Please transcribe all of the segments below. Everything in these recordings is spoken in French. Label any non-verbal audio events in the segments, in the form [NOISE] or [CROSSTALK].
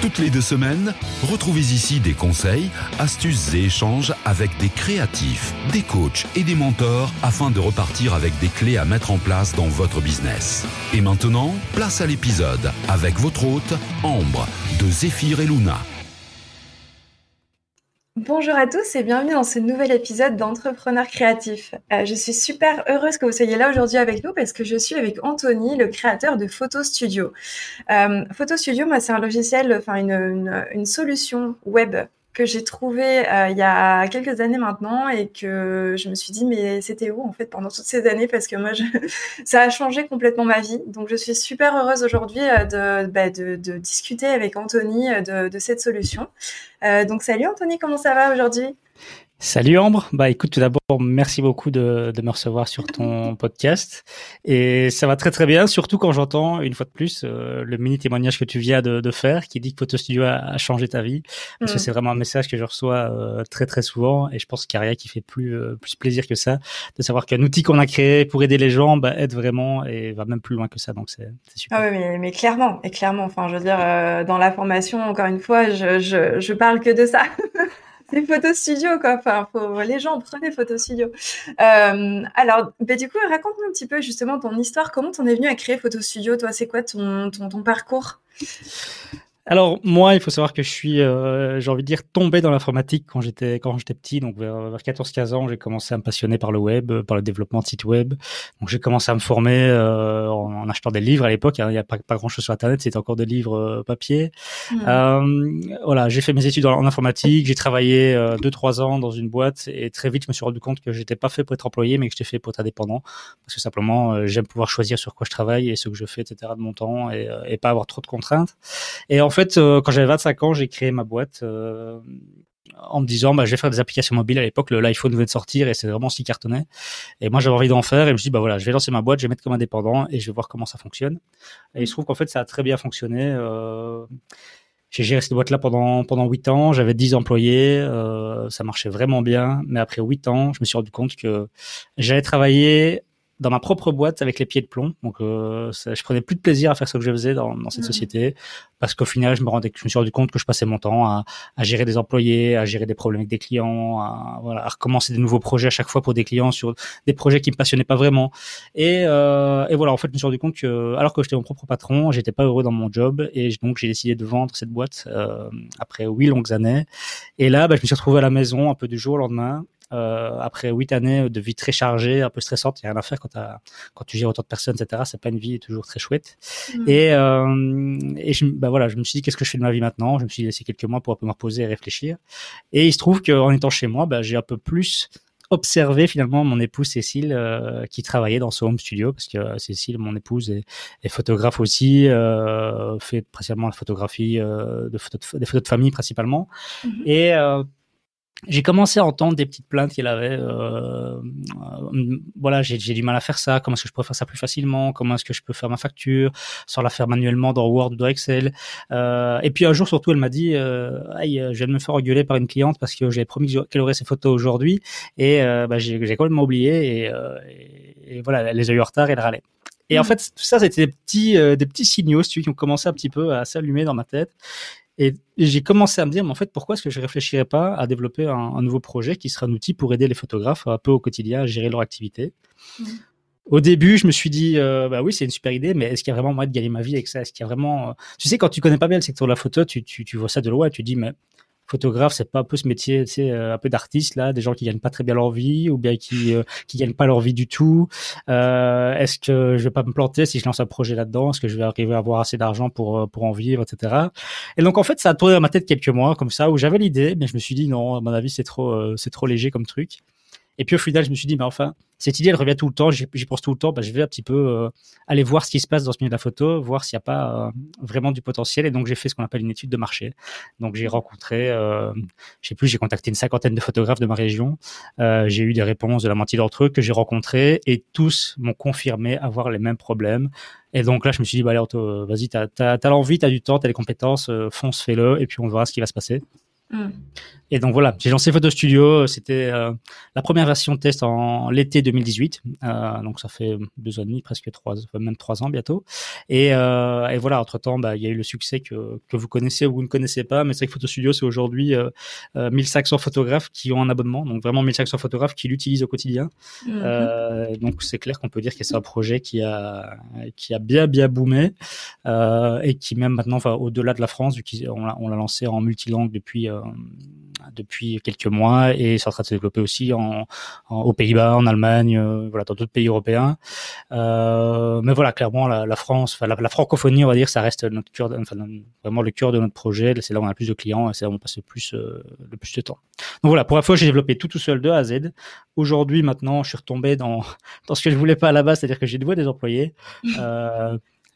Toutes les deux semaines, retrouvez ici des conseils, astuces et échanges avec des créatifs, des coachs et des mentors afin de repartir avec des clés à mettre en place dans votre business. Et maintenant, place à l'épisode avec votre hôte, Ambre, de Zéphyr et Luna. Bonjour à tous et bienvenue dans ce nouvel épisode d'Entrepreneurs créatifs. Euh, je suis super heureuse que vous soyez là aujourd'hui avec nous parce que je suis avec Anthony, le créateur de Photo Studio. Euh, Photo Studio, moi, c'est un logiciel, enfin une, une, solution web que j'ai trouvé euh, il y a quelques années maintenant et que je me suis dit mais c'était où en fait pendant toutes ces années? Parce que moi je... [LAUGHS] ça a changé complètement ma vie. Donc je suis super heureuse aujourd'hui euh, de, bah, de, discuter avec Anthony euh, de, cette solution. Donc salut Anthony comment ça va aujourd'hui? Salut Ambre. Bah écoute, tout d'abord, merci beaucoup de, de, me recevoir sur ton podcast. Et ça va très très bien, surtout quand j'entends une fois de plus euh, le mini témoignage que tu viens de, de, faire, qui dit que Photo Studio a, a changé ta vie. Parce que mm. c'est vraiment un message que je reçois euh, très très souvent. Et je pense qu'il n'y a rien qui fait plus euh, plus plaisir que ça, de savoir qu'un outil qu'on a créé pour aider les gens bah, aide vraiment et va même plus loin que ça. Donc c'est super. Ah oui, mais, mais, clairement, et clairement. Enfin, je veux dire, dans la formation, encore une fois, je je, je parle que de ça. [LAUGHS] des photos studio, quoi. Les gens, prenez photos studio. Euh, alors, bah, du coup, raconte-nous un petit peu justement ton histoire. Comment t'en es venu à créer photo studio Toi, c'est quoi ton parcours? Alors moi, il faut savoir que je suis, euh, j'ai envie de dire, tombé dans l'informatique quand j'étais quand j'étais petit. Donc vers, 14-15 ans, j'ai commencé à me passionner par le web, par le développement de sites web. Donc j'ai commencé à me former euh, en, achetant des livres à l'époque. Il n'y a pas, pas grand chose sur Internet, c'était encore des livres euh, papier. Mmh. Euh, voilà, j'ai fait mes études en, informatique. J'ai travaillé 2-3 ans dans une boîte et très vite, je me suis rendu compte que j'étais pas fait pour être employé, mais que j'étais fait pour être indépendant. Parce que simplement, j'aime pouvoir choisir sur quoi je travaille et ce que je fais, etc. de mon temps et, et pas avoir trop de contraintes. Et en fait fait, euh, quand j'avais 25 ans, j'ai créé ma boîte euh, en me disant bah, je vais faire des applications mobiles. À l'époque l'iPhone venait de sortir et c'est vraiment ce qui cartonnait. Et moi j'avais envie d'en faire et je me suis dit bah voilà je vais lancer ma boîte je vais mettre comme indépendant et je vais voir comment ça fonctionne. Et il se trouve qu'en fait ça a très bien fonctionné. Euh, j'ai géré cette boîte là pendant pendant 8 ans. J'avais 10 employés. Ça marchait vraiment bien. Mais après 8 ans je me suis rendu compte que j'allais travailler dans ma propre boîte avec les pieds de plomb. Donc, euh, je prenais plus de plaisir à faire ce que je faisais dans, dans cette mmh. société parce qu'au final, je me rendais, je me suis rendu compte que je passais mon temps à, à, gérer des employés, à gérer des problèmes avec des clients, à, voilà, à recommencer des nouveaux projets à chaque fois pour des clients sur des projets qui me passionnaient pas vraiment. Et, euh, et voilà, en fait, je me suis rendu compte que, alors que j'étais mon propre patron, j'étais pas heureux dans mon job et donc j'ai décidé de vendre cette boîte euh, après huit longues années. Et là, bah, je me suis retrouvé à la maison un peu du jour au lendemain euh, après huit années de vie très chargée, un peu stressante, il y a rien à faire quand, quand tu gères autant de personnes, etc. C'est pas une vie toujours très chouette. Mmh. Et, euh, et je, bah voilà, je me suis dit qu'est-ce que je fais de ma vie maintenant? Je me suis laissé quelques mois pour un peu me reposer et réfléchir. Et il se trouve qu'en étant chez moi, bah, j'ai un peu plus observé finalement mon épouse Cécile euh, qui travaillait dans ce home studio parce que euh, Cécile, mon épouse, est, est photographe aussi, euh, fait principalement la photographie euh, de photos de, des photos de famille principalement. Mmh. Et j'ai commencé à entendre des petites plaintes qu'il avait. Euh, euh, voilà, j'ai du mal à faire ça. Comment est-ce que je peux faire ça plus facilement Comment est-ce que je peux faire ma facture sans la faire manuellement dans Word ou dans Excel euh, Et puis un jour, surtout, elle m'a dit euh, Aïe, je viens de me faire engueuler par une cliente parce que j'avais promis qu'elle aurait ses photos aujourd'hui et euh, bah, j'ai complètement oublié. Et, euh, et, et, voilà, elle les a eu en retard et elle râlait. Et en mmh. fait, tout ça, c'était des petits, euh, des petits signaux, qui ont commencé un petit peu à s'allumer dans ma tête. Et j'ai commencé à me dire, mais en fait, pourquoi est-ce que je réfléchirais pas à développer un, un, nouveau projet qui sera un outil pour aider les photographes un peu au quotidien à gérer leur activité? Mmh. Au début, je me suis dit, euh, bah oui, c'est une super idée, mais est-ce qu'il y a vraiment moyen de gagner ma vie avec ça? Est-ce qu'il y a vraiment, euh, tu sais, quand tu connais pas bien le secteur de la photo, tu, tu, tu vois ça de loin, et tu dis, mais photographe, c'est pas un peu ce métier, tu sais, euh, un peu d'artiste là, des gens qui gagnent pas très bien leur vie ou bien qui euh, qui gagnent pas leur vie du tout. Euh, Est-ce que je vais pas me planter si je lance un projet là-dedans? Est-ce que je vais arriver à avoir assez d'argent pour euh, pour en vivre, etc. Et donc en fait, ça a tourné dans ma tête quelques mois comme ça où j'avais l'idée, mais je me suis dit non, à mon avis c'est trop c'est trop léger comme truc. Et puis au final, je me suis dit, mais enfin, cette idée, elle revient tout le temps, j'y pense tout le temps, bah, je vais un petit peu euh, aller voir ce qui se passe dans ce milieu de la photo, voir s'il n'y a pas euh, vraiment du potentiel. Et donc, j'ai fait ce qu'on appelle une étude de marché. Donc, j'ai rencontré, euh, je sais plus, j'ai contacté une cinquantaine de photographes de ma région. Euh, j'ai eu des réponses de la moitié d'entre eux que j'ai rencontrés et tous m'ont confirmé avoir les mêmes problèmes. Et donc là, je me suis dit, bah, allez, vas-y, t'as as, l'envie, t'as du temps, t'as les compétences, fonce, fais-le, et puis on verra ce qui va se passer. Mm. Et donc voilà, j'ai lancé Photo Studio. C'était euh, la première version de test en l'été 2018. Euh, donc ça fait deux ans et demi, presque trois, même trois ans bientôt. Et, euh, et voilà, entre temps, bah, il y a eu le succès que, que vous connaissez ou vous ne connaissez pas. Mais c'est que Photo Studio, c'est aujourd'hui 1500 photographes qui ont un abonnement. Donc vraiment 1500 photographes qui l'utilisent au quotidien. Mm-hmm. donc c'est clair qu'on peut dire que c'est un projet qui a qui a bien bien boomé et qui même maintenant, enfin au-delà de la France, vu qu'on l'a on l'a lancé en multilangue depuis depuis quelques mois et c'est en train de se développer aussi aux Pays-Bas, en Allemagne, euh, voilà, dans d'autres pays européens. Euh, mais voilà, clairement, la, France, la, francophonie, on va dire, ça reste vraiment le cœur de notre projet. C'est là où on a le plus de clients et c'est là où on passe le plus, euh, de temps. Donc voilà, pour la fois, j'ai développé tout tout seul de A à Z. Aujourd'hui, maintenant, je suis retombé dans, [LAUGHS] dans ce que je voulais pas à la base, c'est-à-dire que j'ai de des employés.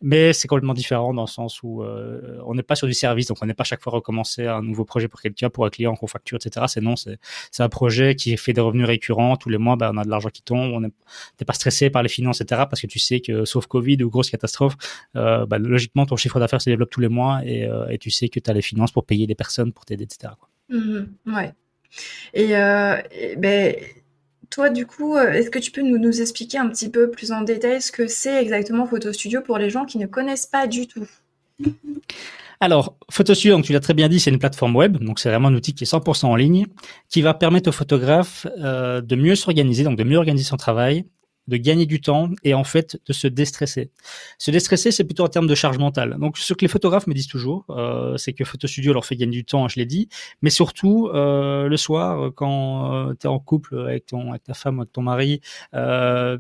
Mais c'est complètement différent dans le sens où euh, on n'est pas sur du service, donc on n'est pas chaque fois recommencer un nouveau projet pour quelqu'un, pour un client qu'on facture, etc. C'est non, c'est un projet qui fait des revenus récurrents tous les mois. Ben, on a de l'argent qui tombe, on n'est pas stressé par les finances, etc. Parce que tu sais que sauf Covid ou grosse catastrophe, euh, ben, logiquement ton chiffre d'affaires se développe tous les mois et, euh, tu sais que tu as les finances pour payer des personnes, pour t'aider, etc. Mmh ouais. Et ben toi, du coup, euh, est-ce que tu peux nous, expliquer un petit peu plus en détail ce que c'est exactement Photo Studio pour les gens qui ne connaissent pas du tout? Alors, Studio, donc tu l'as très bien dit, c'est une plateforme web, donc c'est vraiment un outil qui est 100% en ligne, qui va permettre au photographe euh, de mieux s'organiser, donc de mieux organiser son travail, de gagner du temps et en fait de se déstresser. Se déstresser, c'est plutôt en termes de charge mentale. Donc ce que les photographes me disent toujours, euh, c'est que Photo Studio leur fait gagner du temps, je l'ai dit, mais surtout euh, le soir, quand euh, tu es en couple avec, ton, avec ta femme, avec ton mari, euh,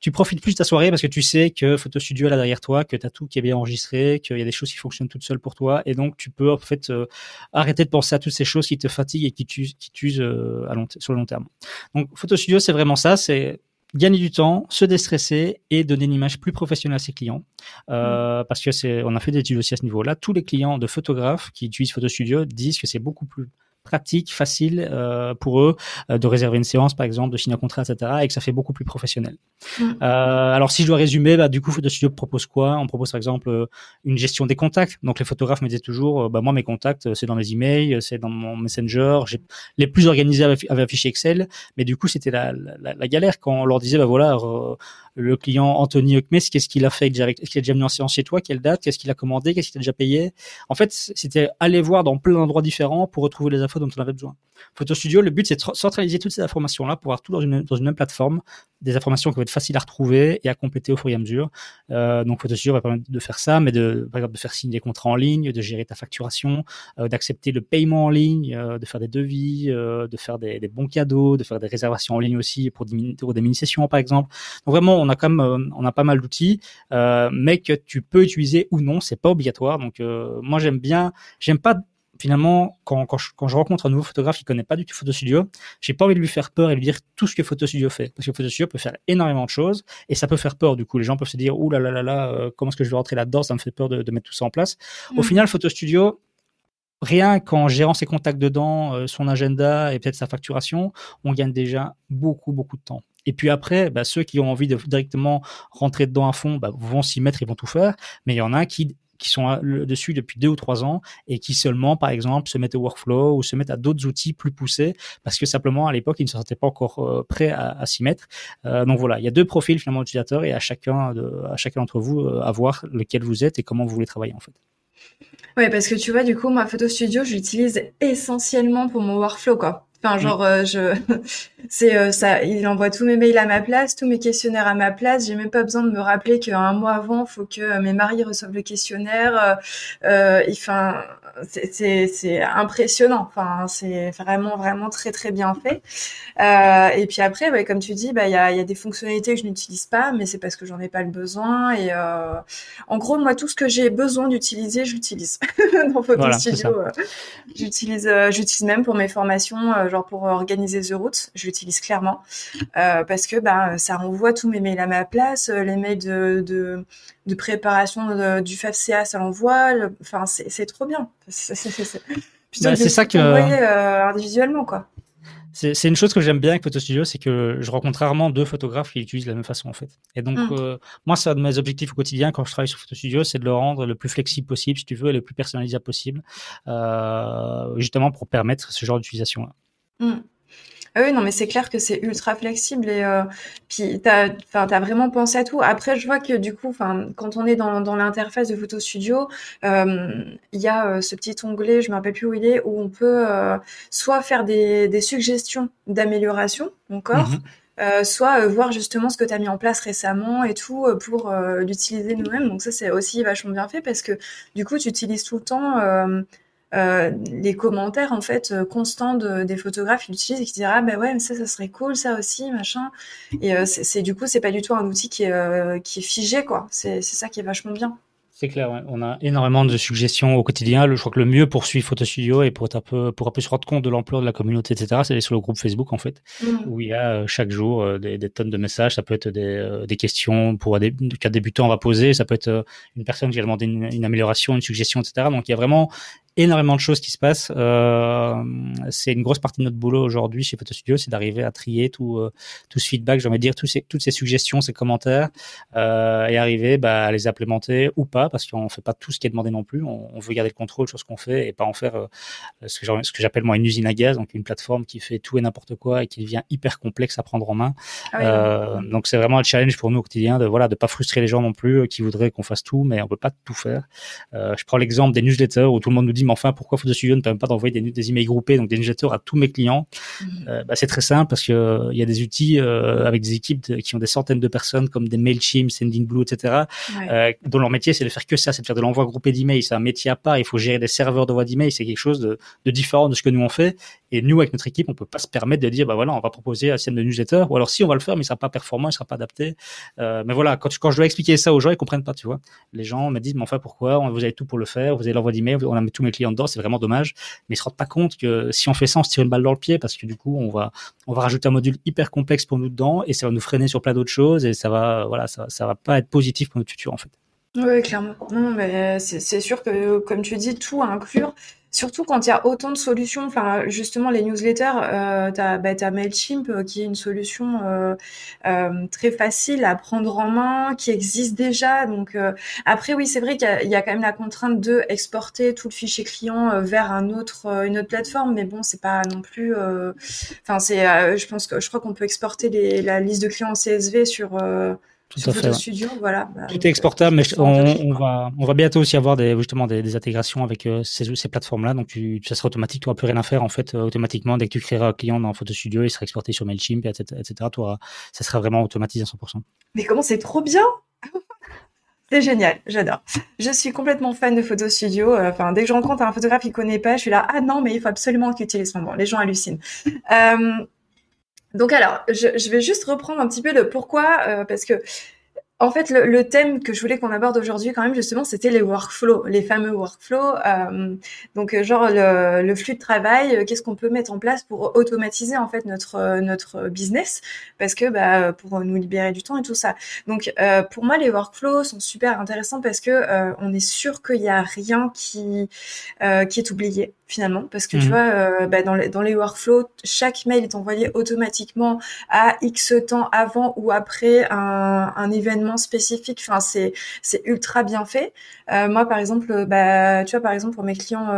tu profites plus de ta soirée parce que tu sais que Photo Studio est là derrière toi, que tu as tout qui est bien enregistré, qu'il y a des choses qui fonctionnent toutes seules pour toi, et donc tu peux en fait euh, arrêter de penser à toutes ces choses qui te fatiguent et qui t'usent, qui t'usent long, sur le long terme. Donc Photo Studio, c'est vraiment ça, c'est gagner du temps, se déstresser et donner une image plus professionnelle à ses clients. Euh, mm. Parce que c'est, on a fait des études aussi à ce niveau-là. Tous les clients de photographes qui utilisent Photo Studio disent que c'est beaucoup plus pratique, facile euh, pour eux euh, de réserver une séance, par exemple, de signer un contrat, etc., et que ça fait beaucoup plus professionnel. Mm. Euh, alors, si je dois résumer, bah, du coup, Photo Studio propose quoi? On propose, par exemple, euh, une gestion des contacts. Donc, les photographes me disaient toujours, bah, moi, mes contacts, c'est dans mes emails, c'est dans mon Messenger. J'ai les plus organisés un fichier Excel, mais du coup, c'était la, la, la, galère quand on leur disait, bah voilà, le client Anthony Huckmes, qu'est-ce qu'il a fait Est-ce qu'il a déjà mis en séance chez toi Quelle date Qu'est-ce qu'il a commandé Qu'est-ce qu'il a déjà payé En fait, c'était aller voir dans plein d'endroits différents pour retrouver les infos dont on avait besoin. Photo Studio, le but, c'est de centraliser toutes ces informations-là pour avoir tout dans une, dans une même plateforme, des informations qui vont être faciles à retrouver et à compléter au fur et à mesure. Euh, donc, Studio va permettre de faire ça, mais de, par exemple, de faire signer des contrats en ligne, de gérer ta facturation, euh, d'accepter le paiement en ligne, euh, de faire des devis, euh, de faire des, des, bons cadeaux, de faire des réservations en ligne aussi pour, pour des mini-sessions, par exemple. Donc, vraiment, on a quand même, euh, on a pas mal d'outils, euh, mais que tu peux utiliser ou non, c'est pas obligatoire. Donc, moi, j'aime bien, j'aime pas finalement, quand, quand, je, quand, je, rencontre un nouveau photographe qui connaît pas du tout Photo Studio, j'ai pas envie de lui faire peur et lui dire tout ce que Photo Studio fait. Parce que Photo Studio peut faire énormément de choses et ça peut faire peur. Du coup, les gens peuvent se dire, ouh là là là là, euh, comment est-ce que je vais rentrer là-dedans? Ça me fait peur de, de, mettre tout ça en place. Au mm. final, Photo Studio, rien qu'en gérant ses contacts dedans, euh, son agenda et peut-être sa facturation, on gagne déjà beaucoup, beaucoup de temps. Et puis après, bah, ceux qui ont envie de directement rentrer dedans à fond bah, vont s'y mettre et vont tout faire. Mais il y en a qui qui sont dessus depuis deux ou trois ans et qui seulement, par exemple, se mettent au workflow ou se mettent à d'autres outils plus poussés parce que simplement à l'époque ils ne se sentaient pas encore euh, prêts à, à s'y mettre. Euh, donc voilà, il y a deux profils finalement d'utilisateurs et à chacun de, à chacun d'entre vous euh, à voir lequel vous êtes et comment vous voulez travailler en fait. Ouais, parce que tu vois, du coup, ma photo studio, j'utilise essentiellement pour mon workflow, quoi. Enfin, genre, euh, je, c'est euh, ça. Il envoie tous mes mails à ma place, tous mes questionnaires à ma place. J'ai même pas besoin de me rappeler qu'un mois avant, faut que mes maris reçoivent le questionnaire. Euh, enfin, c'est c'est impressionnant. Enfin, c'est vraiment vraiment très très bien fait. Euh, et puis après, ouais, comme tu dis, bah il y a, y a des fonctionnalités que je n'utilise pas, mais c'est parce que j'en ai pas le besoin. Et euh, en gros, moi, tout ce que j'ai besoin d'utiliser, j'utilise [LAUGHS] dans Photo Studio. j'utilise j'utilise même pour mes formations genre pour organiser The Route, je l'utilise clairement parce que bah ça envoie tous mes mails à ma place, les mails de de, de préparation du FAFCA, ça l'envoie. Enfin, c'est trop bien. C'est bah, ça que individuellement quoi. C'est une chose que j'aime bien avec Photo Studio, c'est que je rencontre rarement deux photographes qui l'utilisent de la même façon en fait. Et donc mm. euh, moi, c'est un de mes objectifs au quotidien quand je travaille sur Photo Studio, c'est de le rendre le plus flexible possible, si tu veux, et le plus personnalisable possible, euh, justement pour permettre ce genre d'utilisation là. Ah oui, non, mais c'est clair que c'est ultra flexible et euh, puis t'as, t'as vraiment pensé à tout. Après, je vois que du coup, enfin, quand on est dans, dans l'interface de Photo Studio, euh, il y a euh, ce petit onglet, je me rappelle plus où il est, où on peut soit faire des, des suggestions d'amélioration encore. Mhm. Euh, soit voir justement ce que tu as mis en place récemment et tout pour l'utiliser nous-mêmes. Donc ça, c'est aussi vachement bien fait parce que du coup, tu utilises tout le temps les commentaires en fait euh, constants des photographes ils l'utilisent et qui disent ah ben ouais mais ça ça serait cool ça aussi machin et euh, c'est du coup c'est pas du tout un outil qui est qui est figé quoi c'est ça qui est vachement bien c'est clair, on a énormément de suggestions au quotidien. Je crois que le mieux pour suivre Photo Studio et pour être un peu, pour un peu se rendre compte de l'ampleur de la communauté, etc., c'est aller sur le groupe Facebook, en fait, mmh. où il y a chaque jour des, tonnes de messages. Ça peut être des, des questions pour débutants, on va poser. Ça peut être une personne qui a demandé une, une amélioration, une suggestion, etc. Donc, il y a vraiment énormément de choses qui se passent. Euh, c'est une grosse partie de notre boulot aujourd'hui chez Photo Studio, c'est d'arriver à trier tout, euh, tout ce feedback, j'ai envie de dire, tous ces, toutes ces suggestions, ces commentaires, euh, et arriver bah, à les implémenter ou pas, parce qu'on ne fait pas tout ce qui est demandé non plus. On, on veut garder le contrôle sur ce qu'on fait et pas en faire euh, ce que j'appelle moi une usine à gaz, donc une plateforme qui fait tout et n'importe quoi et qui devient hyper complexe à prendre en main. Ah euh, donc c'est vraiment un challenge pour nous au quotidien de voilà de pas frustrer les gens non plus qui voudraient qu'on fasse tout, mais on peut pas tout faire. je prends l'exemple des newsletters où tout le monde nous dit mais enfin pourquoi Photo Studio ne permet pas d'envoyer des, des, emails groupés, donc des newsletters à tous mes clients mmh. euh, bah, C'est très simple parce que euh, il y a des outils euh, avec des équipes qui ont des centaines de personnes comme des Mailchimp, Sendinblue, etc. dont leur métier c'est de faire que ça, c'est de faire de l'envoi groupé d'emails. C'est un métier à part. Il faut gérer des serveurs d'envoi d'emails. C'est quelque chose de, de, différent de ce que nous on fait. Et nous avec notre équipe, on peut pas se permettre de dire bah voilà, on va proposer un système de newsletter. Ou alors si on va le faire, mais il sera pas performant, il sera pas adapté. mais voilà, quand, quand je dois expliquer ça aux gens, ils comprennent pas, tu vois. Les gens me disent mais enfin pourquoi? Vous avez tout pour le faire. Vous avez l'envoi d'email. On a mis tous mes clients dedans c'est vraiment dommage. Mais ils se rendent pas compte que si on fait ça, on se tire une balle dans le pied parce que du coup, on va, on va rajouter un module hyper complexe pour nous dedans et ça va nous freiner sur plein d'autres choses et ça va, voilà, ça, ça va pas être positif pour notre futur en fait. Oui, clairement. Mais c'est sûr que, comme tu dis, tout à inclure. Surtout quand il y a autant de solutions, enfin justement les newsletters, euh, tu as, bah, Mailchimp euh, qui est une solution euh, euh, très facile à prendre en main, qui existe déjà. Donc après oui c'est vrai qu'il y, a quand même la contrainte de exporter tout le fichier client vers un autre une autre plateforme, mais bon c'est pas non plus. Enfin c'est, je pense que je crois qu'on peut exporter la liste de clients en CSV sur tout à fait. Studio, voilà. Bah, Tout est exportable, mais on, va, on va bientôt aussi avoir des, justement des, intégrations avec euh, ces, ces plateformes-là. Donc, tu, ça sera automatique. Tu n'auras plus rien à faire, en fait, euh, automatiquement. Dès que tu créeras un client dans Photo Studio, il sera exporté sur MailChimp, etc. etc. Toi, ça sera vraiment automatisé à 100%. Mais comment c'est trop bien! [LAUGHS] C'est génial, j'adore. Je suis complètement fan de Photo Studio. Euh, enfin, dès que je rencontre un photographe qui connaît pas, je suis là, ah non, mais il faut absolument qu'il utilise son bon. Les gens hallucinent. Euh, donc alors, je, vais juste reprendre un petit peu le pourquoi, euh, parce que en fait, le, thème que je voulais qu'on aborde aujourd'hui, quand même, justement, c'était les workflows, les fameux workflows. Euh, donc, genre le, flux de travail, euh, qu'est-ce qu'on peut mettre en place pour automatiser en fait notre notre business, parce que bah, pour nous libérer du temps et tout ça. Donc, pour moi, les workflows sont super intéressants parce que on est sûr qu'il y a rien qui qui est oublié finalement, parce que tu mhm. vois, euh, bah, dans, les, dans les workflows, chaque mail est envoyé automatiquement à X temps avant ou après un, un événement spécifique. Enfin, c'est c'est ultra bien fait. Euh, moi, par exemple, bah, tu vois, par exemple pour mes clients.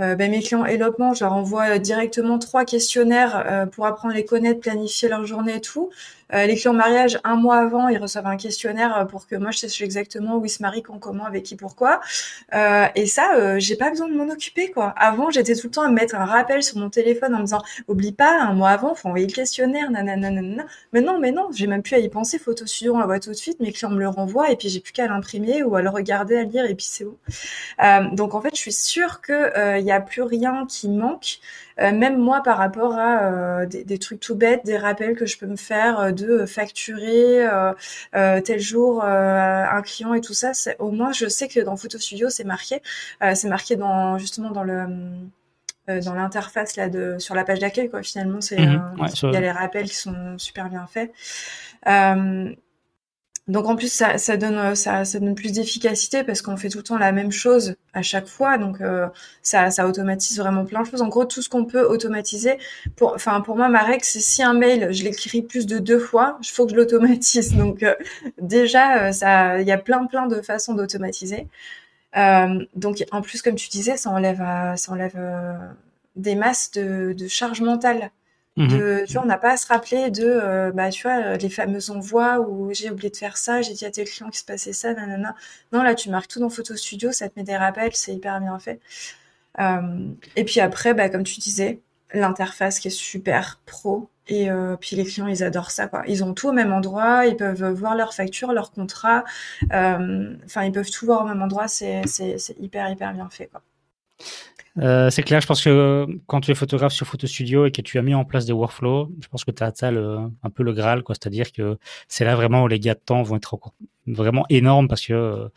Euh, euh, ben, mes clients éloignement, je leur envoie directement trois questionnaires euh, pour apprendre à les connaître, planifier leur journée et tout. Euh, les clients mariage, un mois avant, ils reçoivent un questionnaire euh, pour que moi je sache exactement où ils se marient, quand, comment, avec qui, pourquoi. Euh, et ça, euh, j'ai pas besoin de m'en occuper quoi. Avant, j'étais tout le temps à mettre un rappel sur mon téléphone en me disant oublie pas, un mois avant, faut envoyer le questionnaire, nanana. Mais non, mais non, j'ai même plus à y penser. Photo studio, on la voit tout de suite. Mes clients me le renvoient et puis j'ai plus qu'à l'imprimer ou à le regarder, à lire et puis c'est bon. donc en fait, je suis sûre que il y a plus rien qui manque. Euh, même moi par rapport à euh, des, des, trucs tout bêtes, des rappels que je peux me faire euh, de facturer tel jour un client et tout ça, au moins je sais que dans Photo Studio c'est marqué, c'est marqué dans justement dans le dans l'interface là de sur la page d'accueil quoi. Finalement, c'est mhm. il y a les rappels qui sont super bien faits. Donc en plus ça, donne euh, ça, donne plus d'efficacité parce qu'on fait tout le temps la même chose à chaque fois donc euh, ça, ça automatise vraiment plein de choses. En gros tout ce qu'on peut automatiser pour enfin pour moi ma règle c'est si un mail je l'écris plus de deux fois il faut que je l'automatise [LAUGHS] donc euh, déjà ça il y a plein plein de façons d'automatiser. donc en plus comme tu disais ça enlève ça enlève des masses de, de charge mentale Mmh tu vois, on n'a pas à se rappeler de, euh, bah, tu vois, les fameux envois où j'ai oublié de faire ça, j'ai dit à tes clients qu'il se passait ça, nanana. Non, là, tu marques tout dans Photo Studio, ça te met des rappels, c'est hyper bien fait. Euh, et puis après, bah, comme tu disais, l'interface qui est super pro. Et euh, puis les clients, ils adorent ça, quoi. Ils ont tout au même endroit, ils peuvent voir leur facture, leur contrat. Enfin, ils peuvent tout voir au même endroit. C'est hyper, hyper bien fait, quoi. Euh, c'est clair, je pense que quand tu es photographe sur Photo Studio et que tu as mis en place des workflows, je pense que tu as ça un peu le Graal. C'est-à-dire que c'est là vraiment où les gains de temps vont être vraiment énormes parce que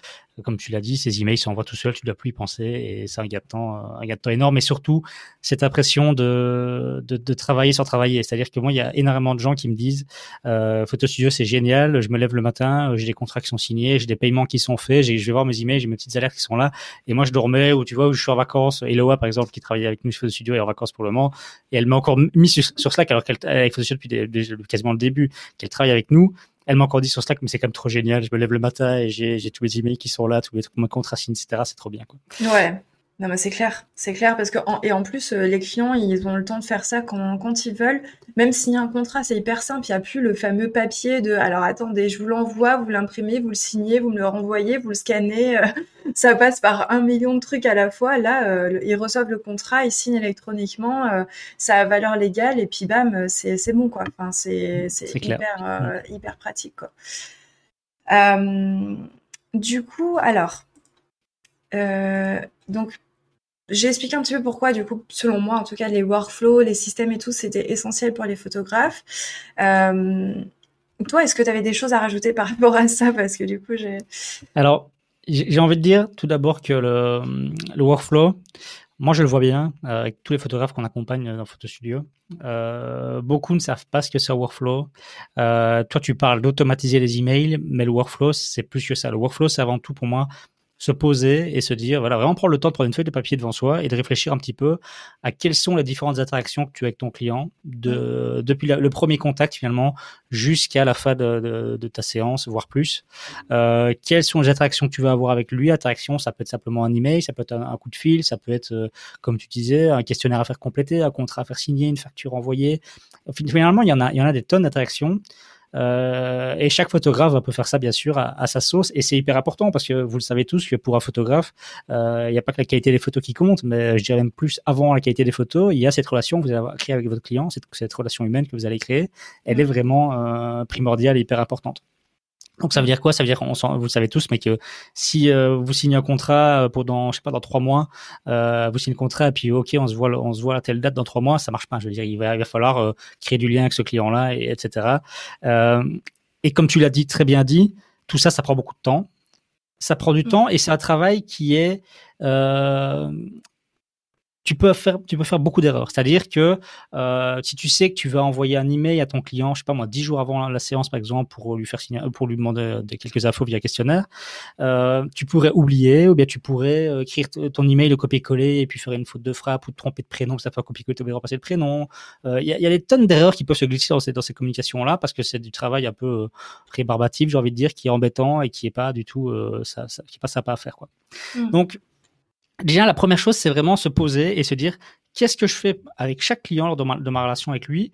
comme tu l'as dit, ces emails s'envoient tout seuls, tu ne dois plus y penser et c'est un gain de temps, un de temps énorme. Et surtout, cette impression de, de, de travailler sans travailler. C'est-à-dire que moi, il y a énormément de gens qui me disent, euh, Photo Studio, c'est génial. Je me lève le matin, j'ai des contrats qui sont signés, j'ai des paiements qui sont faits, je vais voir mes emails, j'ai mes petites alertes qui sont là. Et moi, je dormais ou tu vois, où je suis en vacances. Eloa, par exemple, qui travaillait avec nous Photo Studio est en vacances pour le moment. Et elle m'a encore mis sur, Slack alors qu'elle, avec Photo Studio depuis quasiment le début, qu'elle travaille avec nous. Elle m'a encore dit sur Slack, mais c'est quand même trop génial. Je me lève le matin et j'ai, tous mes emails qui sont là, tous mes, contrats signés, etc. C'est trop bien, quoi. Ouais. Non, mais c'est clair, c'est clair parce que et en plus euh, les clients ils ont le temps de faire ça quand, quand ils veulent. Même s'il y a un contrat, c'est hyper simple. Il n'y a plus le fameux papier de alors attendez, je vous l'envoie, vous l'imprimez, vous le signez, vous me le renvoyez, vous le scannez. Euh, [LAUGHS] ça passe par un million de trucs à la fois. Là, euh, ils reçoivent le contrat, ils signent électroniquement, ça a valeur légale et puis bam, c'est c'est bon quoi. Enfin c'est c'est hyper mm. hyper pratique quoi. du coup, alors. donc j'ai expliqué un petit peu pourquoi, du coup, selon moi, en tout cas, les workflows, les systèmes et tout, c'était essentiel pour les photographes. Euh, toi, est-ce que tu avais des choses à rajouter par [LAUGHS] rapport à ça? Parce que du coup, j'ai. Alors, j'ai envie de dire tout d'abord que le, workflow, moi, je le vois bien euh, avec tous les photographes qu'on accompagne dans Photo Studio. Euh, beaucoup ne savent pas ce que c'est un workflow. Toi, tu parles d'automatiser les emails, mais le workflow, c'est plus que ça. Le workflow, c'est avant tout pour moi se poser et se dire, voilà, vraiment prendre le temps de prendre une feuille de papier devant soi et de réfléchir un petit peu à quelles sont les différentes interactions que tu as avec ton client, de, depuis le premier contact finalement jusqu'à la fin de, de, ta séance, voire plus. Euh, quelles sont les interactions que tu vas avoir avec lui? Interaction, ça peut être simplement un email, ça peut être un, coup de fil, ça peut être, euh, comme tu disais, un questionnaire à faire compléter, un contrat à faire signer, une facture envoyée. Finalement, il y en a, il y en a des tonnes d'interactions. Euh, et chaque photographe va peut faire ça bien sûr à, sa sauce. Et c'est hyper important parce que vous le savez tous que pour un photographe, euh, il n'y a pas que la qualité des photos qui compte, mais je dirais même plus avant la qualité des photos, il y a cette relation que vous allez créer avec votre client, cette, cette relation humaine que vous allez créer, elle est vraiment euh, primordiale et hyper importante. Donc ça veut dire quoi? Ça veut dire, on vous le savez tous, mais que si euh, vous signez un contrat euh, pendant, je sais pas, dans trois mois, euh, vous signez un contrat et puis ok, on se voit, on se voit à telle date dans trois mois, ça marche pas. Je veux dire, il va, il va falloir euh, créer du lien avec ce client-là, et, etc. et comme tu l'as dit très bien dit, tout ça, ça prend beaucoup de temps. Ça prend du mmh. temps et c'est un travail qui est tu peux faire, tu peux faire beaucoup d'erreurs. C'est-à-dire que euh, si tu sais que tu vas envoyer un email à ton client, je sais pas moi, dix jours avant la séance par exemple, pour lui faire signer, pour lui demander des quelques infos via questionnaire, euh, tu pourrais oublier ou bien tu pourrais euh, écrire ton email, le copier-coller et puis faire une faute de frappe ou te tromper de prénom, que ça fait copier-coller, tu repasser le prénom. Il y, a, y, a, des tonnes d'erreurs qui peuvent se glisser dans ces, dans ces communications-là parce que c'est du travail un peu rébarbatif, j'ai envie de dire, qui est embêtant et qui est pas du tout, ça, ça, qui est pas sympa à faire quoi. Mmh. Donc Déjà, la première chose, c'est vraiment se poser et se dire qu'est-ce que je fais avec chaque client lors de ma, relation avec lui?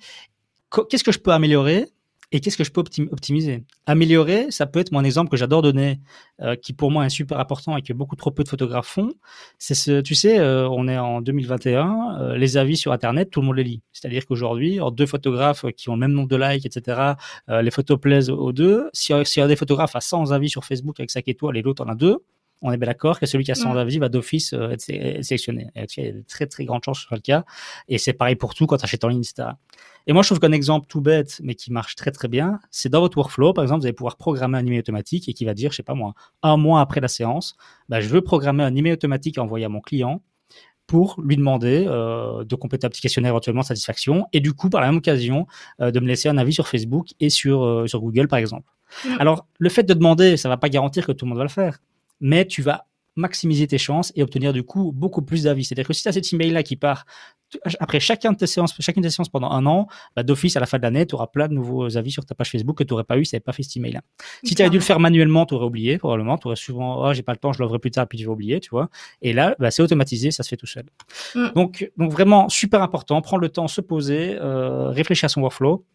Qu'est-ce que je peux améliorer et qu'est-ce que je peux optimiser? Améliorer, ça peut être mon exemple que j'adore donner, euh, qui pour moi est super important et que beaucoup trop peu de photographes font. C'est ce, tu sais, euh, on est en 2021, euh, les avis sur Internet, tout le monde les lit. C'est-à-dire qu'aujourd'hui, deux photographes qui ont le même nombre de likes, etc., les photos plaisent aux deux. Si, si y a des photographes à 100 avis sur Facebook avec 5 étoiles et l'autre en a deux, on est bien d'accord que celui qui a 100 avis va d'office euh, être sélectionné. il y a de très très grandes chances que ce soit le cas. Et c'est pareil pour tout quand tu achètes en ligne, etc. Et moi, je trouve qu'un exemple tout bête, mais qui marche très très bien, c'est dans votre workflow, par exemple, vous allez pouvoir programmer un email automatique et qui va dire, je sais pas moi, un mois après la séance, bah, je veux programmer un email automatique envoyé à mon client pour lui demander euh, de compléter un petit questionnaire éventuellement de satisfaction et du coup, par la même occasion, euh, de me laisser un avis sur Facebook et sur, euh, sur Google, par exemple. Mm. Alors, le fait de demander, ça va pas garantir que tout le monde va le faire, mais tu vas maximiser tes chances et obtenir du coup beaucoup plus d'avis. C'est-à-dire que si tu as cet email-là qui part après chacun de tes séances, chacune pendant un an, bah, d'office à la fin de l'année, tu auras plein de nouveaux avis sur ta page Facebook que tu n'aurais pas eu si tu n'avais pas fait cet email-là. Si tu avais dû le faire manuellement, tu aurais oublié probablement. Tu aurais souvent, oh, j'ai pas le temps, je l'ouvrirai plus tard, puis je vais oublier, tu vois. Et là, bah, c'est automatisé, ça se fait tout seul. Mm. Donc, donc vraiment super important, prendre le temps, se poser, euh, réfléchir à son workflow.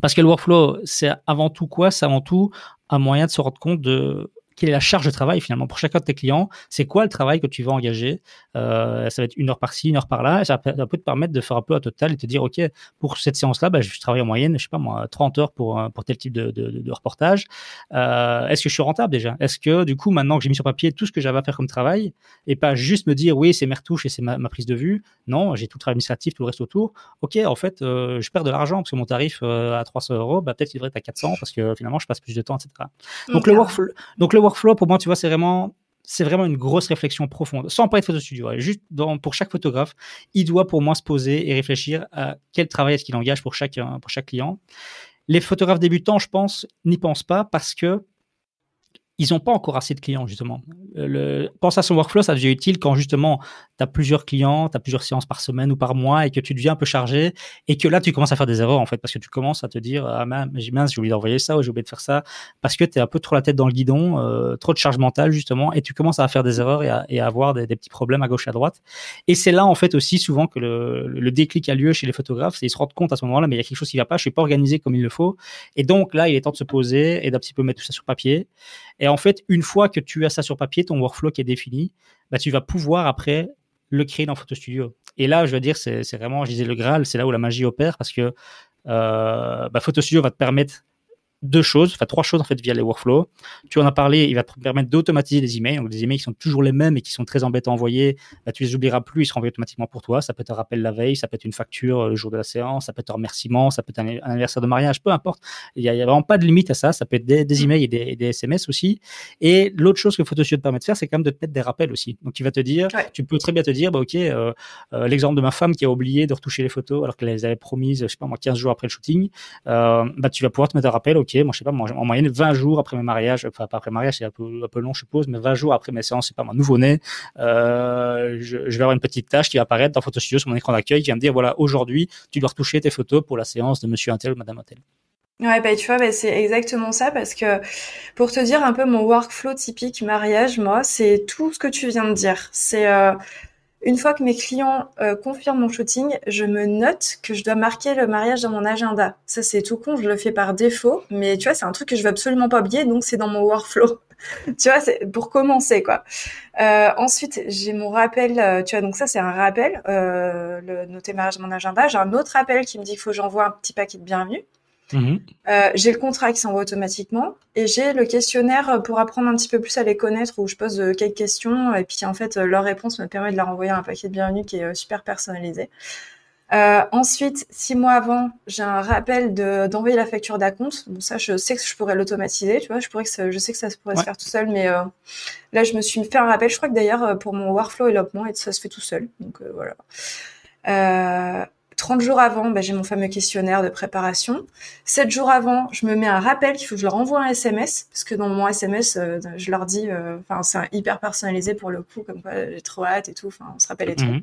Parce que le workflow, c'est avant tout quoi? C'est avant tout un moyen de se rendre compte de quelle est la charge de travail finalement pour chacun de tes clients? C'est quoi le travail que tu vas engager? Euh, Ça va être une heure par-ci, une heure par-là. Ça, peut te permettre de faire un peu un total et te dire, OK, pour cette séance-là, bah, je travaille en moyenne, je sais pas moi, 30 heures pour, pour tel type de, de, de reportage. Euh, Est-ce que je suis rentable déjà? Est-ce que du coup, maintenant que j'ai mis sur papier tout ce que j'avais à faire comme travail et pas juste me dire, oui, c'est mes retouches et c'est ma, ma, prise de vue? Non, j'ai tout le travail administratif, tout le reste autour. OK, en fait, euh, je perds de l'argent parce que mon tarif euh, à 300 euros, bah, peut-être il devrait être à 400 parce que finalement, je passe plus de temps, etc. Donc, le workflow, donc le workflow, pour moi, tu vois, c'est vraiment c'est vraiment une grosse réflexion profonde, sans pas être photo studio. Juste dans, pour chaque photographe, il doit pour moi se poser et réfléchir à quel travail est-ce qu'il engage pour chaque, pour chaque client. Les photographes débutants, je pense, n'y pensent pas parce que ils n'ont pas encore assez de clients, justement. Le, pense à son workflow, ça devient utile quand, justement, tu as plusieurs clients, tu as plusieurs séances par semaine ou par mois et que tu deviens un peu chargé et que là, tu commences à faire des erreurs, en fait, parce que tu commences à te dire, ah mince, j'ai oublié d'envoyer ça ou j'ai oublié de faire ça, parce que tu es un peu trop la tête dans le guidon, euh, trop de charge mentale, justement, et tu commences à faire des erreurs et à, avoir des, petits problèmes à gauche à droite. Et c'est là, en fait, aussi, souvent, que le, déclic a lieu chez les photographes, c'est ils se rendent compte à ce moment-là, mais il y a quelque chose qui va pas, je suis pas organisé comme il le faut. Et donc, là, il est temps de se poser et d'un petit peu mettre tout ça sur papier. En fait, une fois que tu as ça sur papier, ton workflow qui est défini, bah, tu vas pouvoir après le créer dans Photo Studio. Et là, je veux dire, c'est vraiment, je disais le Graal, c'est là où la magie opère parce que euh, bah, Photo Studio va te permettre deux choses, enfin trois choses en fait via les workflows. Tu en as parlé, il va te permettre d'automatiser des emails, donc des emails qui sont toujours les mêmes et qui sont très embêtants à envoyer. Bah, tu les oublieras plus, ils seront envoyés automatiquement pour toi. Ça peut être un rappel la veille, ça peut être une facture euh, le jour de la séance, ça peut être un remerciement, ça peut être un, anniversaire de mariage, peu importe. Il n'y a, vraiment pas de limite à ça. Ça peut être des, des emails et des, des, SMS aussi. Et l'autre chose que Photoshop te permet de faire, c'est quand même de te mettre des rappels aussi. Donc tu vas te dire, tu peux très bien te dire, bah ok, euh, euh, l'exemple de ma femme qui a oublié de retoucher les photos alors qu'elle les avait promises, je sais pas moi, 15 jours après le shooting, euh, bah tu vas pouvoir te mettre un rappel, ok, moi je sais pas, moi moyenne 20 jours après mes mariages, enfin pas après mariage, c'est un peu, long je suppose, mais 20 jours après mes séances, c'est pas mon nouveau-né, euh, je, je, vais avoir une petite tâche qui va apparaître dans Photo Studio sur mon écran d'accueil qui va me dire voilà, aujourd'hui, tu dois retoucher tes photos pour la séance de monsieur Intel ou madame Intel. Ouais, bah, tu vois, bah, c'est exactement ça parce que pour te dire un peu mon workflow typique mariage, moi, c'est tout ce que tu viens de dire. C'est euh, une fois que mes clients euh, confirment mon shooting, je me note que je dois marquer le mariage dans mon agenda. Ça, c'est tout con, je le fais par défaut, mais tu vois, c'est un truc que je veux absolument pas oublier, donc c'est dans mon workflow. [LAUGHS] tu vois, c'est pour commencer, quoi. Euh, ensuite, j'ai mon rappel, euh, tu vois, donc ça, c'est un rappel, euh, le noter mariage dans mon agenda. J'ai un autre appel qui me dit qu'il faut que j'envoie un petit paquet de bienvenue. Mhm. Euh, j'ai le contrat qui s'envoie automatiquement et j'ai le questionnaire pour apprendre un petit peu plus à les connaître où je pose euh, quelques questions et puis en fait euh, leur réponse me permet de leur envoyer un paquet de bienvenue qui est super personnalisé. Euh, ensuite, six mois avant, j'ai un rappel d'envoyer la facture d'acompte. Bon, ça, je sais que je pourrais l'automatiser, tu vois. Je pourrais que ça, je sais que ça pourrait se faire tout seul, mais euh, là, je me suis fait un rappel. Je crois que d'ailleurs, pour mon workflow développement, ça se fait tout seul. Donc voilà. 30 jours avant, bah, j'ai mon fameux questionnaire de préparation. 7 jours avant, je me mets un rappel qu'il faut que je leur envoie un SMS, parce que dans mon SMS, euh, je leur dis, euh, enfin, c'est hyper personnalisé pour le coup, comme quoi j'ai trop hâte et tout, enfin, on se rappelle et tout. Mhm.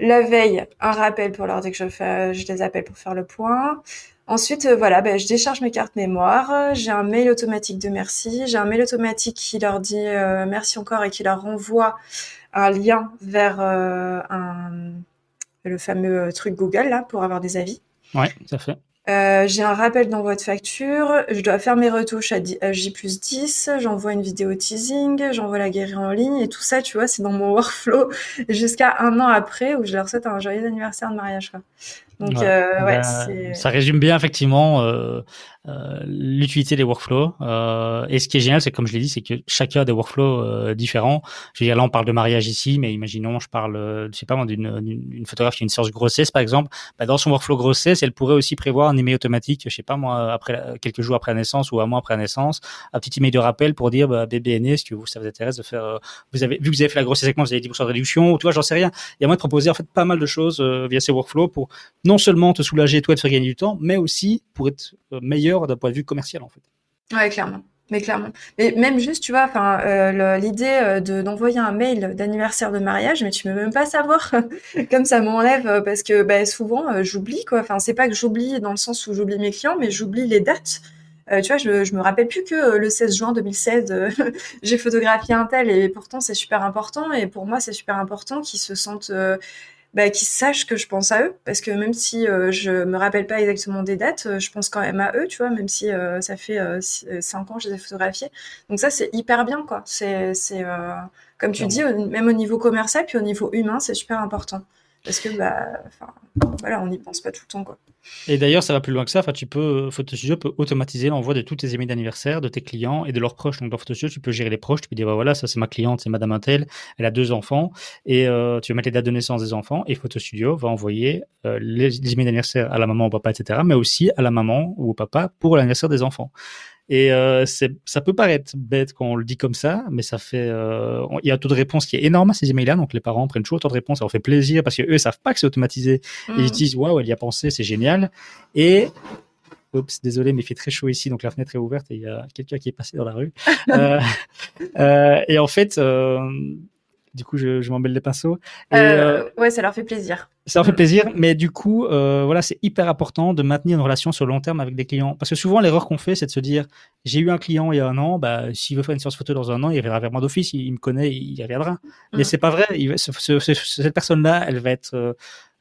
La veille, un rappel pour leur dire que je, fais, je les appelle pour faire le point. Ensuite, euh, voilà, bah, je décharge mes cartes mémoire. J'ai un mail automatique de merci. J'ai un mail automatique qui leur dit merci encore et qui leur renvoie un lien vers un le fameux euh, truc Google là pour avoir des avis. Ouais, ça fait. Euh, j'ai un rappel d'envoi de facture, je dois faire mes retouches à, J plus 10, j'envoie une vidéo teasing, j'envoie la guérir en ligne et tout ça, tu vois, c'est dans mon [LAUGHS] workflow jusqu'à un an après où je leur souhaite un joyeux anniversaire de mariage. Quoi. Donc, ouais, euh, ouais ben, ça résume bien effectivement euh, l'utilité des workflows. et ce qui est génial, c'est comme je l'ai dit, c'est que chacun a des workflows différents. Je veux dire, là, on parle de mariage ici, mais imaginons, je parle, je sais pas, d'une photographe qui a une séance grossesse, par exemple. Bah, dans son workflow grossesse, elle pourrait aussi prévoir un email automatique, je sais pas moi, après quelques jours après la naissance ou un mois après la naissance, un petit email de rappel pour dire bah, bébé est né, est-ce que vous, ça vous intéresse de faire, vous avez vu que vous avez fait la grossesse avec moi, vous avez 10% de réduction, ou tu vois, j'en sais rien. Il y a moyen de proposer en fait pas mal de choses via ces workflows pour non seulement te soulager toi de faire gagner du temps, mais aussi pour être euh, d'un point de vue commercial en fait. Ouais, clairement. Mais clairement. Mais même juste, tu vois, enfin, euh, l'idée euh, de d'envoyer un mail d'anniversaire de mariage, mais tu peux même pas savoir. [LAUGHS] Comme ça m'enlève parce que bah, souvent j'oublie quoi. Enfin, c'est pas que j'oublie dans le sens où j'oublie mes clients, mais j'oublie les dates. tu vois, je, je me rappelle plus que le 16 juin 2016, [LAUGHS] j'ai photographié un tel et pourtant c'est super important et pour moi c'est super important qu'ils se sentent bah, qu'ils sachent que je pense à eux, parce que même si euh, je me rappelle pas exactement des dates, euh, je pense quand même à eux, tu vois, même si euh, ça fait cinq ans que je les ai photographiés. Donc ça, c'est hyper bien, quoi. C'est, c'est comme tu dis, même au niveau commercial, puis au niveau humain, c'est super important parce que bah, voilà, on n'y pense pas tout le temps quoi. Et d'ailleurs, ça va plus loin que ça. Enfin, tu peux Photostudio peut automatiser l'envoi de tous tes emails d'anniversaire de tes clients et de leurs proches. Donc dans Photostudio, tu peux gérer les proches. Tu peux dire bah, voilà, ça c'est ma cliente, c'est Madame Intel, elle a deux enfants et euh, tu vas mettre les dates de naissance des enfants et Photostudio va envoyer euh, les, les d'anniversaire à la maman, au papa, etc. Mais aussi à la maman ou au papa pour l'anniversaire des enfants. Et euh, ça peut paraître bête quand on le dit comme ça, mais ça fait. Euh, il y a un taux de réponse qui est énorme à ces emails-là, donc les parents prennent toujours autant de réponses, ça leur fait plaisir parce qu'eux, ils savent pas que c'est automatisé. Et ils mm. disent waouh, elle y a pensé, c'est génial. Et Oups, désolé, mais il fait très chaud ici, donc la fenêtre est ouverte et il y a quelqu'un qui est passé dans la rue. [LAUGHS] euh, et en fait, du coup, je, je m'embelle les pinceaux. Et, ouais, ça leur fait plaisir. Ça fait plaisir, mais du coup, euh, voilà, c'est hyper important de maintenir une relation sur le long terme avec des clients. Parce que souvent, l'erreur qu'on fait, c'est de se dire, j'ai eu un client il y a un an, bah, s'il veut faire une séance photo dans un an, il reviendra vers moi d'office, il, me connaît, il reviendra. Mais mm. c'est pas vrai. Il, cette personne-là, elle va être euh,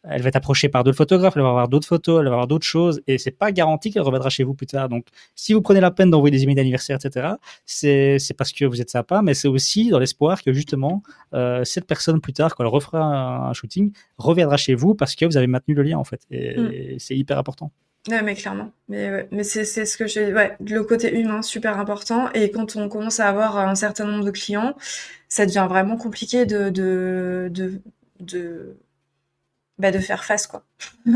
elle va être approchée par d'autres photographes, elle va avoir d'autres photos, elle va avoir d'autres choses, et c'est pas garanti qu'elle reviendra chez vous plus tard. Donc, si vous prenez la peine d'envoyer des emails d'anniversaire, etc., c'est c'est parce que vous êtes sympa, mais c'est aussi dans l'espoir que justement euh, cette personne plus tard, quand elle refera un, shooting, reviendra chez vous parce que vous avez maintenu le lien en fait, et, mm. c'est hyper important. Ouais, mais clairement. Mais, mais c'est, c'est ce que j'ai. Ouais, le côté humain, super important. Et quand on commence à avoir un certain nombre de clients, ça devient vraiment compliqué de, de, de, de bah, de faire face quoi [LAUGHS]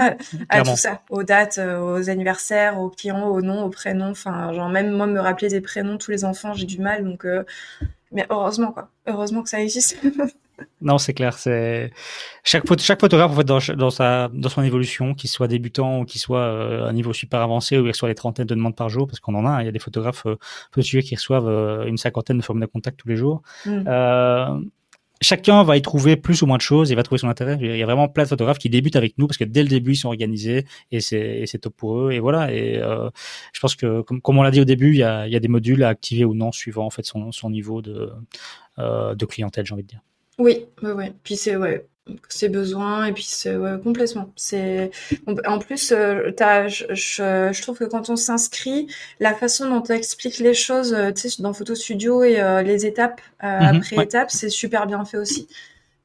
à tout ça, aux dates, euh, aux anniversaires, aux clients, aux noms, aux prénoms. Enfin, genre même moi me rappeler des prénoms tous les enfants, j'ai du mal. Donc, euh, mais heureusement quoi, heureusement que ça existe. [LAUGHS] non, c'est clair. C'est chaque chaque photographe en fait dans, dans sa dans son évolution, qu'il soit débutant ou qu'il soit euh, à un niveau super avancé ou il reçoit les trentaines de demandes par jour, parce qu'on en a. Hein, il y a des photographes euh, qui reçoivent une cinquantaine de formes de contact tous les jours. Mm chacun va y trouver plus ou moins de choses et va trouver son intérêt. Il y a vraiment plein de photographes qui débutent avec nous parce que dès le début ils sont organisés et c'est top pour eux et voilà. Et euh, je pense que comme, on l'a dit au début, il y a, des modules à activer ou non suivant en fait son, niveau de euh, de clientèle, j'ai envie de dire. Oui, oui, oui. Puis c'est ses besoins et puis c'est ouais, complètement. C'est en plus euh, je, je, trouve que quand on s'inscrit la façon dont tu expliques les choses euh, tu sais dans Photo Studio et euh, les étapes mhm, après étapes c'est super bien fait aussi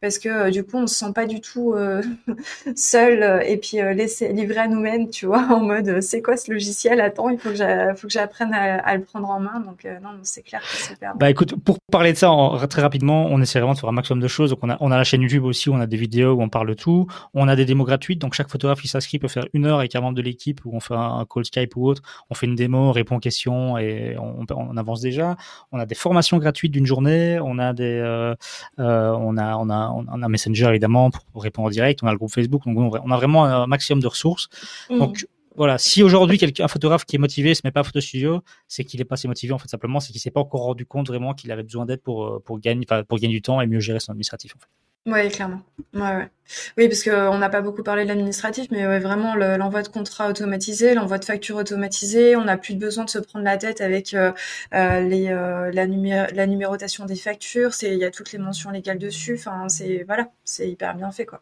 parce que euh, du coup on se sent pas du tout euh, [LAUGHS] seul euh, et puis laisser livrer à nous-mêmes tu vois [LAUGHS] en mode c'est quoi ce logiciel? Attends il faut que j'apprenne à, le prendre en main. Donc non c'est clair c'est super. Bah écoute pour parler de ça très rapidement on essaie vraiment de faire un maximum de choses. Donc on a on a la chaîne YouTube aussi on a des vidéos où on parle de tout. On a des démos gratuites. Donc chaque photographe qui s'inscrit peut faire une heure avec un membre de l'équipe où on fait un call Skype ou autre. On fait une démo on répond aux questions et on, on avance déjà. On a des formations gratuites d'une journée. On a des on a on a on a Messenger évidemment pour, répondre en direct, on a le groupe Facebook, donc on a vraiment un maximum de ressources. Mmh. Donc voilà, si aujourd'hui quelqu'un, un photographe qui est motivé se met pas à photo studio, c'est qu'il est pas assez motivé en fait simplement, c'est qu'il s'est pas encore rendu compte vraiment qu'il avait besoin d'aide pour euh, pour gagner pour gagner du temps et mieux gérer son administratif en fait. Oui, clairement. Ouais, ouais. Oui, parce qu'on n'a pas beaucoup parlé de l'administratif, mais ouais, vraiment l'envoi de contrats automatisés, l'envoi de factures automatisées, on n'a plus besoin de se prendre la tête avec euh, euh euh, la, numérotation des factures. C'est il y a toutes les mentions légales dessus. C'est voilà, c'est hyper bien fait quoi.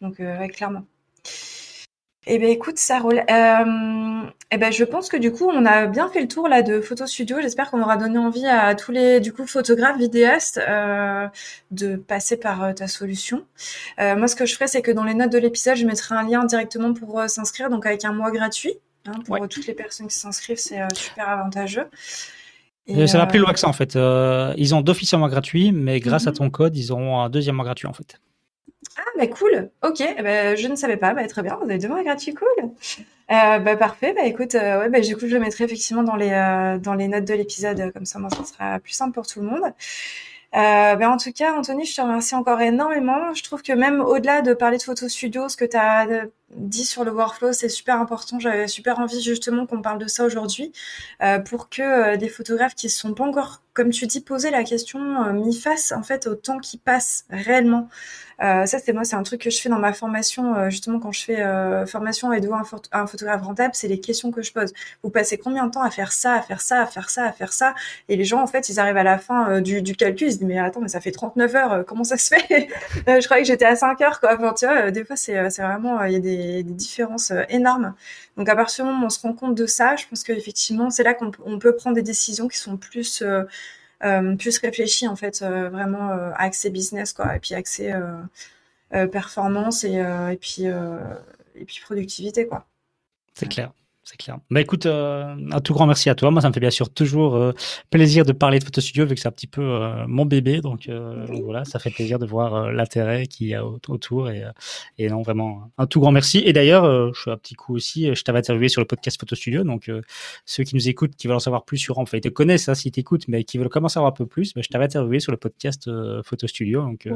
Donc ouais, clairement. Eh ben écoute, ça roule. Euh, eh ben je pense que du coup on a bien fait le tour là de Photo Studio. J'espère qu'on aura donné envie à tous les du coup photographes, vidéastes euh, de passer par euh, ta solution. Moi ce que je ferai c'est que dans les notes de l'épisode je mettrai un lien directement pour s'inscrire donc avec un mois gratuit. Hein, pour toutes les personnes qui s'inscrivent, c'est super avantageux. Et ça va plus loin que ça en fait. ils ont d'office un mois gratuit, mais grâce à mhm. ton code, ils auront un deuxième mois gratuit en fait. Ah, bah cool. Ok, eh ben, je ne savais pas. Bah, très bien, vous avez deux mois gratuits, cool. Euh, bah, parfait. Bah, écoute, euh, ouais, bah, du coup, je le mettrai effectivement dans les, euh, dans les notes de l'épisode. Comme ça, moi, ça sera plus simple pour tout le monde. Euh, ben en tout cas, Anthony, je te remercie encore énormément. Je trouve que même au-delà de parler de photo studio, ce que tu as dit sur le workflow, c'est super important. J'avais super envie justement qu'on parle de ça aujourd'hui euh, pour que euh, des photographes qui ne sont pas encore, comme tu dis, posé la question, euh, m'y fassent en fait au temps qui passe réellement. Euh, ça, c'est moi, c'est un truc que je fais dans ma formation, justement, quand je fais formation et un, un photographe rentable, c'est les questions que je pose. Vous passez combien de temps à faire ça, à faire ça, à faire ça, à faire ça? Et les gens, en fait, ils arrivent à la fin du, du, calcul, ils se disent, mais attends, mais ça fait 39 heures, comment ça se fait? [LAUGHS] Je croyais que j'étais à 5 heures, quoi. Enfin, tu vois, des fois, c'est vraiment, il y a des, des différences énormes. Donc, à partir du moment où on se rend compte de ça, je pense qu'effectivement, c'est là qu'on peut prendre des décisions qui sont plus euh, plus réfléchi en fait, euh, vraiment euh, accès business quoi, et puis accès performance et, et puis et puis productivité quoi. C'est clair c'est clair. Bah écoute, euh, un tout grand merci à toi. Moi, ça me fait bien sûr toujours euh, plaisir de parler de Photo Studio vu que c'est un petit peu euh, mon bébé. Donc, voilà, ça fait plaisir de voir l'intérêt qu'il y a autour. Et, et, non, vraiment, un tout grand merci. Et d'ailleurs, je fais un petit coup aussi. Je t'avais interviewé sur le podcast Photo Studio. Donc, ceux qui nous écoutent, qui veulent en savoir plus sur, enfin, ils te connaissent hein, s'ils t'écoutent, mais qui veulent commencer à savoir un peu plus, bah, je t'avais interviewé sur le podcast Photo Studio. Donc,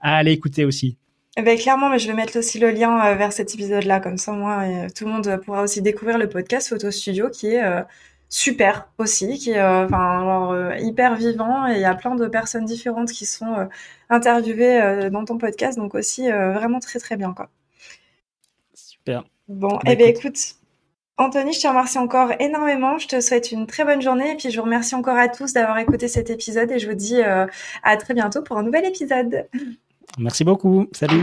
allez écouter aussi. Eh ben, clairement, mais je vais mettre aussi le lien euh, vers cet épisode-là, comme ça, moi, euh, tout le monde pourra aussi découvrir le podcast Photo Studio, qui est euh, super aussi, qui est enfin hyper vivant, et il y a plein de personnes différentes qui sont interviewées dans ton podcast, donc aussi vraiment très très bien, quoi. Super. Bon, bah, eh ben écoute, Anthony, je te remercie encore énormément. Je te souhaite une très bonne journée et puis je vous remercie encore à tous d'avoir écouté cet épisode et je vous dis à très bientôt pour un nouvel épisode. Merci beaucoup. Salut.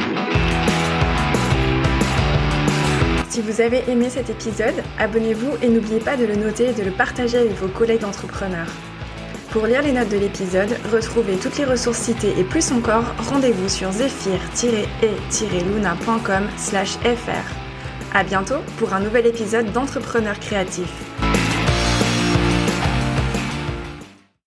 Si vous avez aimé cet épisode, abonnez-vous et n'oubliez pas de le noter et de le partager avec vos collègues d'entrepreneurs. Pour lire les notes de l'épisode, retrouvez toutes les ressources citées et plus encore, rendez-vous sur zephyr-e-luna.com fr. À bientôt pour un nouvel épisode d'Entrepreneurs créatifs.